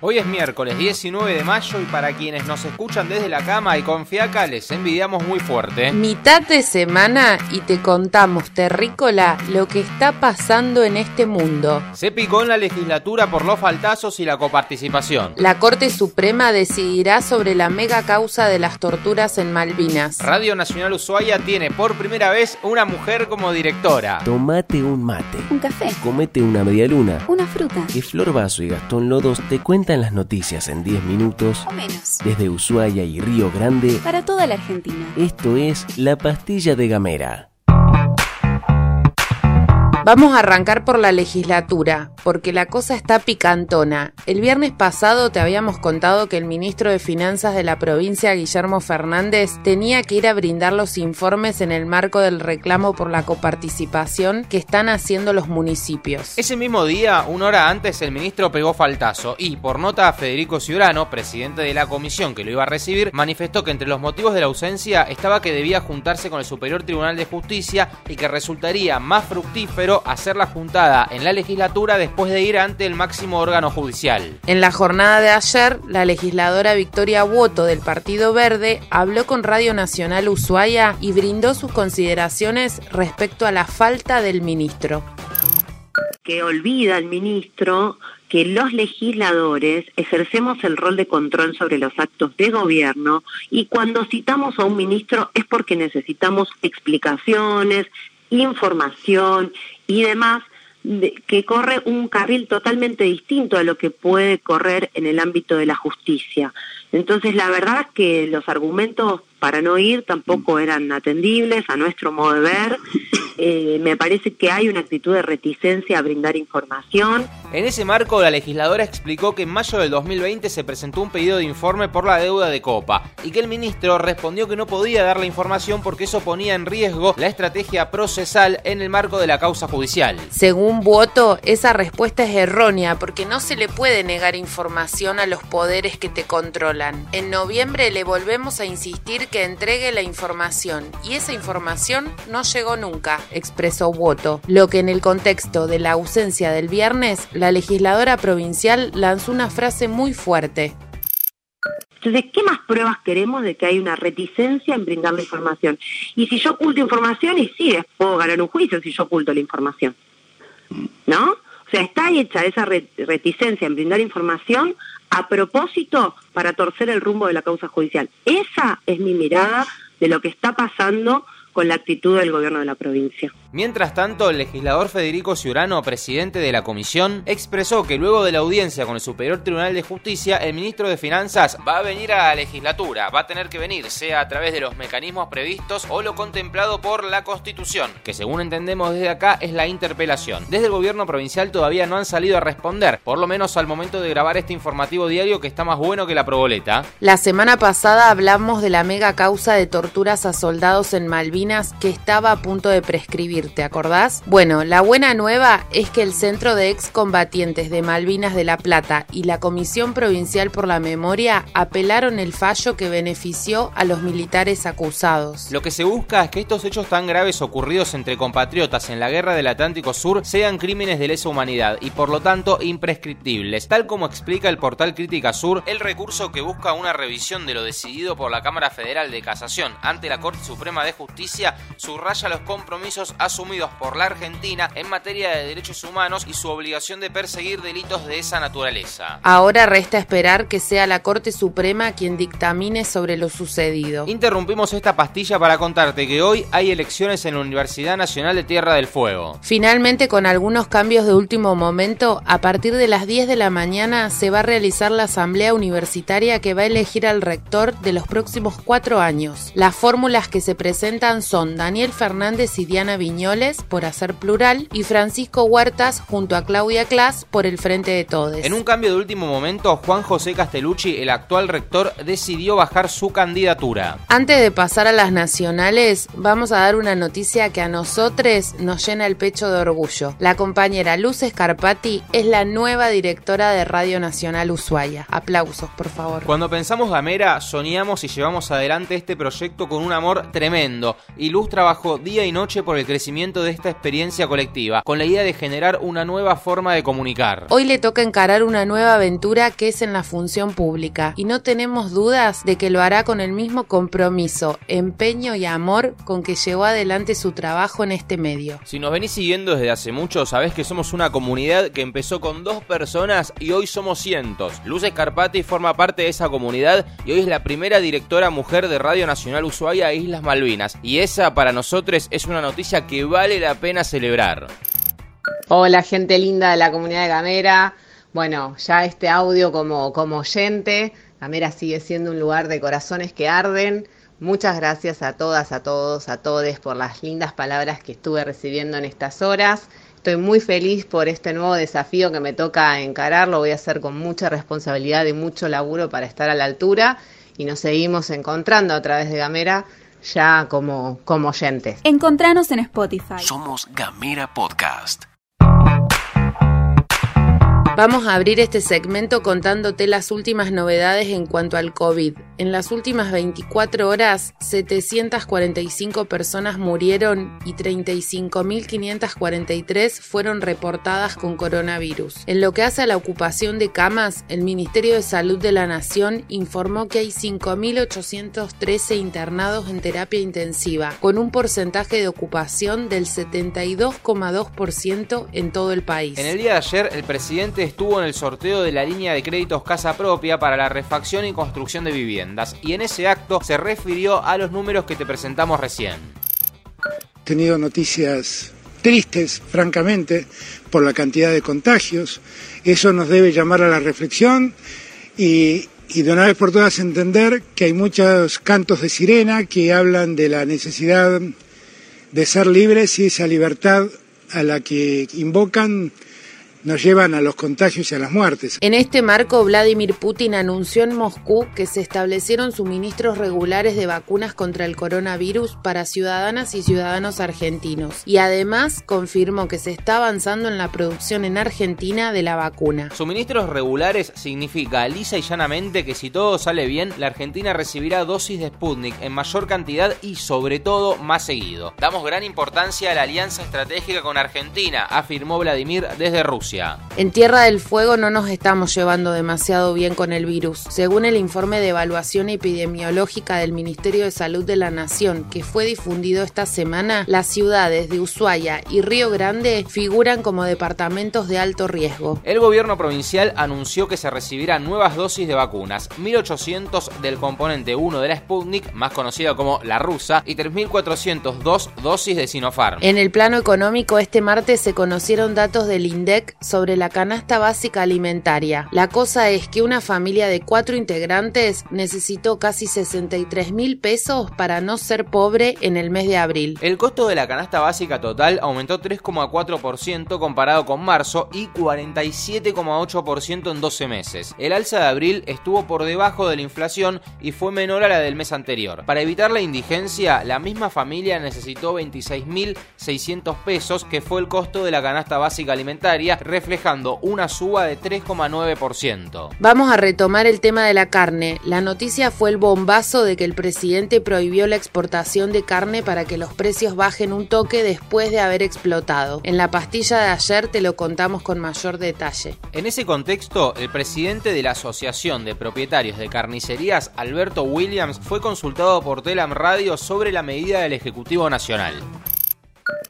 Hoy es miércoles 19 de mayo y para quienes nos escuchan desde la cama y con fiaca les envidiamos muy fuerte. Mitad de semana y te contamos, terrícola, lo que está pasando en este mundo. Se picó en la legislatura por los faltazos y la coparticipación. La Corte Suprema decidirá sobre la mega causa de las torturas en Malvinas. Radio Nacional Ushuaia tiene por primera vez una mujer como directora. Tomate un mate. Un café. Comete una media luna. Una fruta. Que Flor Vaso y Gastón Lodos te cuentan las noticias en 10 minutos O menos. desde Ushuaia y Río Grande. Para toda la Argentina. Esto es La Pastilla de Gamera. Vamos a arrancar por la legislatura, porque la cosa está picantona. El viernes pasado te habíamos contado que el ministro de Finanzas de la provincia, Guillermo Fernández, tenía que ir a brindar los informes en el marco del reclamo por la coparticipación que están haciendo los municipios. Ese mismo día, una hora antes, el ministro pegó faltazo y, por nota Federico Ciurano, presidente de la comisión que lo iba a recibir, manifestó que entre los motivos de la ausencia estaba que debía juntarse con el Superior Tribunal de Justicia y que resultaría más fructífero hacer la juntada en la legislatura después de ir ante el máximo órgano judicial. En la jornada de ayer, la legisladora Victoria Woto del Partido Verde habló con Radio Nacional Ushuaia y brindó sus consideraciones respecto a la falta del ministro. que olvida el ministro que los legisladores ejercemos el rol de control sobre los actos de gobierno y cuando citamos a un ministro es porque necesitamos explicaciones, información y demás de- que corre un carril totalmente distinto a lo que puede correr en el ámbito de la justicia. Entonces, la verdad es que los argumentos para no ir tampoco eran atendibles a nuestro modo de ver. Eh, me parece que hay una actitud de reticencia a brindar información. En ese marco, la legisladora explicó que en mayo del 2020 se presentó un pedido de informe por la deuda de Copa y que el ministro respondió que no podía dar la información porque eso ponía en riesgo la estrategia procesal en el marco de la causa judicial. Según Voto, esa respuesta es errónea porque no se le puede negar información a los poderes que te controlan. En noviembre le volvemos a insistir que entregue la información y esa información no llegó nunca, expresó Voto. Lo que en el contexto de la ausencia del viernes, la legisladora provincial lanzó una frase muy fuerte. Entonces, ¿qué más pruebas queremos de que hay una reticencia en brindar la información? Y si yo oculto información, y sí, puedo ganar un juicio si yo oculto la información. ¿No? O sea, está hecha esa re- reticencia en brindar información a propósito para torcer el rumbo de la causa judicial. Esa es mi mirada de lo que está pasando con la actitud del gobierno de la provincia. Mientras tanto, el legislador Federico Ciurano, presidente de la comisión, expresó que luego de la audiencia con el Superior Tribunal de Justicia, el ministro de Finanzas va a venir a la legislatura, va a tener que venir, sea a través de los mecanismos previstos o lo contemplado por la Constitución, que según entendemos desde acá es la interpelación. Desde el gobierno provincial todavía no han salido a responder, por lo menos al momento de grabar este informativo diario que está más bueno que la proboleta. La semana pasada hablamos de la mega causa de torturas a soldados en Malvinas que estaba a punto de prescribir, ¿te acordás? Bueno, la buena nueva es que el Centro de Excombatientes de Malvinas de La Plata y la Comisión Provincial por la Memoria apelaron el fallo que benefició a los militares acusados. Lo que se busca es que estos hechos tan graves ocurridos entre compatriotas en la guerra del Atlántico Sur sean crímenes de lesa humanidad y por lo tanto imprescriptibles, tal como explica el portal Crítica Sur, el recurso que busca una revisión de lo decidido por la Cámara Federal de Casación ante la Corte Suprema de Justicia subraya los compromisos asumidos por la Argentina en materia de derechos humanos y su obligación de perseguir delitos de esa naturaleza. Ahora resta esperar que sea la Corte Suprema quien dictamine sobre lo sucedido. Interrumpimos esta pastilla para contarte que hoy hay elecciones en la Universidad Nacional de Tierra del Fuego. Finalmente, con algunos cambios de último momento, a partir de las 10 de la mañana se va a realizar la asamblea universitaria que va a elegir al rector de los próximos cuatro años. Las fórmulas que se presentan son Daniel Fernández y Diana Viñola Por Hacer Plural y Francisco Huertas junto a Claudia Clas por el Frente de Todes. En un cambio de último momento, Juan José Castellucci, el actual rector, decidió bajar su candidatura. Antes de pasar a las nacionales, vamos a dar una noticia que a nosotros nos llena el pecho de orgullo. La compañera Luz Scarpati es la nueva directora de Radio Nacional Ushuaia. Aplausos, por favor. Cuando pensamos Gamera, soñamos y llevamos adelante este proyecto con un amor tremendo. Y Luz trabajó día y noche por el crecimiento de esta experiencia colectiva, con la idea de generar una nueva forma de comunicar. Hoy le toca encarar una nueva aventura que es en la función pública y no tenemos dudas de que lo hará con el mismo compromiso, empeño y amor con que llevó adelante su trabajo en este medio. Si nos venís siguiendo desde hace mucho, sabés que somos una comunidad que empezó con dos personas y hoy somos cientos. Luz Escarpati forma parte de esa comunidad y hoy es la primera directora mujer de Radio Nacional Ushuaia e Islas Malvinas. Y esa para nosotros es una noticia que vale la pena celebrar. Hola gente linda de la comunidad de Gamera. Bueno, ya este audio como, como oyente, Gamera sigue siendo un lugar de corazones que arden. Muchas gracias a todas, a todos, a todes por las lindas palabras que estuve recibiendo en estas horas. Estoy muy feliz por este nuevo desafío que me toca encarar. Lo voy a hacer con mucha responsabilidad y mucho laburo para estar a la altura. Y nos seguimos encontrando a través de Gamera ya como, como oyentes. Encontranos en Spotify. Somos Gamera Podcast. Vamos a abrir este segmento contándote las últimas novedades en cuanto al COVID. En las últimas 24 horas, 745 personas murieron y 35.543 fueron reportadas con coronavirus. En lo que hace a la ocupación de camas, el Ministerio de Salud de la Nación informó que hay 5.813 internados en terapia intensiva, con un porcentaje de ocupación del 72,2% en todo el país. En el día de ayer, el presidente estuvo en el sorteo de la línea de créditos Casa Propia para la refacción y construcción de viviendas y en ese acto se refirió a los números que te presentamos recién. He tenido noticias tristes, francamente, por la cantidad de contagios. Eso nos debe llamar a la reflexión y, y de una vez por todas entender que hay muchos cantos de sirena que hablan de la necesidad de ser libres y esa libertad a la que invocan nos llevan a los contagios y a las muertes. En este marco, Vladimir Putin anunció en Moscú que se establecieron suministros regulares de vacunas contra el coronavirus para ciudadanas y ciudadanos argentinos y además confirmó que se está avanzando en la producción en Argentina de la vacuna. Suministros regulares significa lisa y llanamente que si todo sale bien, la Argentina recibirá dosis de Sputnik en mayor cantidad y sobre todo más seguido. Damos gran importancia a la alianza estratégica con Argentina, afirmó Vladimir desde Rusia. En Tierra del Fuego no nos estamos llevando demasiado bien con el virus. Según el informe de evaluación epidemiológica del Ministerio de Salud de la Nación, que fue difundido esta semana, las ciudades de Ushuaia y Río Grande figuran como departamentos de alto riesgo. El gobierno provincial anunció que se recibirán nuevas dosis de vacunas, 1.800 del componente 1 de la Sputnik, más conocida como la rusa, y 3.402 dosis de Sinopharm. En el plano económico, este martes se conocieron datos del INDEC sobre la canasta básica alimentaria. La cosa es que una familia de cuatro integrantes necesitó casi 63 mil pesos para no ser pobre en el mes de abril. El costo de la canasta básica total aumentó 3,4% comparado con marzo y 47,8% en 12 meses. El alza de abril estuvo por debajo de la inflación y fue menor a la del mes anterior. Para evitar la indigencia, la misma familia necesitó 26.600 pesos, que fue el costo de la canasta básica alimentaria, reflejando una suba de 3,9%. Vamos a retomar el tema de la carne. La noticia fue el bombazo de que el presidente prohibió la exportación de carne para que los precios bajen un toque después de haber explotado. En la pastilla de ayer te lo contamos con mayor detalle. En ese contexto, el presidente de la Asociación de Propietarios de Carnicerías, Alberto Williams, fue consultado por Telam Radio sobre la medida del Ejecutivo Nacional.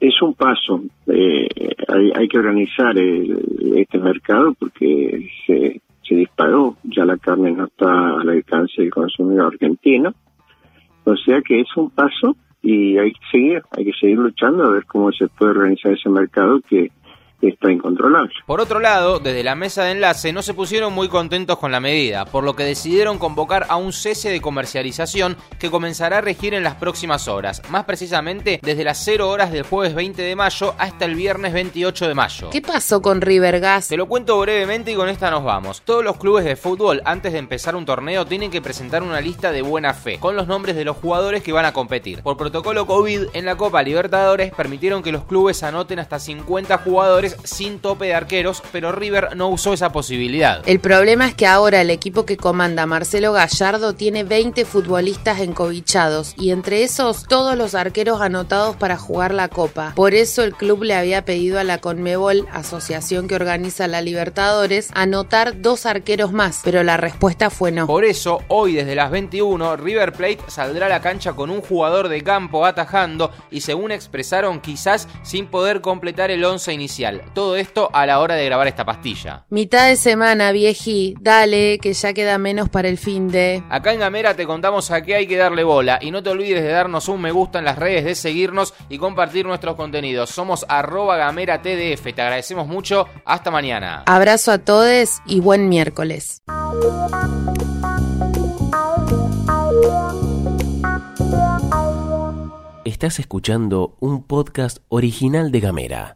Es un paso. Eh, hay, hay, que organizar el, este mercado porque se, se disparó. Ya la carne no está al alcance del consumidor argentino. O sea que es un paso y hay que seguir, hay que seguir luchando a ver cómo se puede organizar ese mercado que está incontrolable. Por otro lado, desde la mesa de enlace no se pusieron muy contentos con la medida, por lo que decidieron convocar a un cese de comercialización que comenzará a regir en las próximas horas, más precisamente desde las 0 horas del jueves 20 de mayo hasta el viernes 28 de mayo. ¿Qué pasó con River Gas? Te lo cuento brevemente y con esta nos vamos. Todos los clubes de fútbol antes de empezar un torneo tienen que presentar una lista de buena fe con los nombres de los jugadores que van a competir. Por protocolo COVID en la Copa Libertadores permitieron que los clubes anoten hasta 50 jugadores sin tope de arqueros, pero River no usó esa posibilidad. El problema es que ahora el equipo que comanda Marcelo Gallardo tiene 20 futbolistas encobichados y entre esos todos los arqueros anotados para jugar la Copa. Por eso el club le había pedido a la Conmebol, asociación que organiza la Libertadores, anotar dos arqueros más, pero la respuesta fue no. Por eso, hoy desde las 21, River Plate saldrá a la cancha con un jugador de campo atajando y según expresaron quizás sin poder completar el 11 inicial. Todo esto a la hora de grabar esta pastilla. Mitad de semana, vieji, dale, que ya queda menos para el fin de... Acá en Gamera te contamos a qué hay que darle bola y no te olvides de darnos un me gusta en las redes, de seguirnos y compartir nuestros contenidos. Somos arroba gamera tdf. Te agradecemos mucho. Hasta mañana. Abrazo a todos y buen miércoles. Estás escuchando un podcast original de Gamera.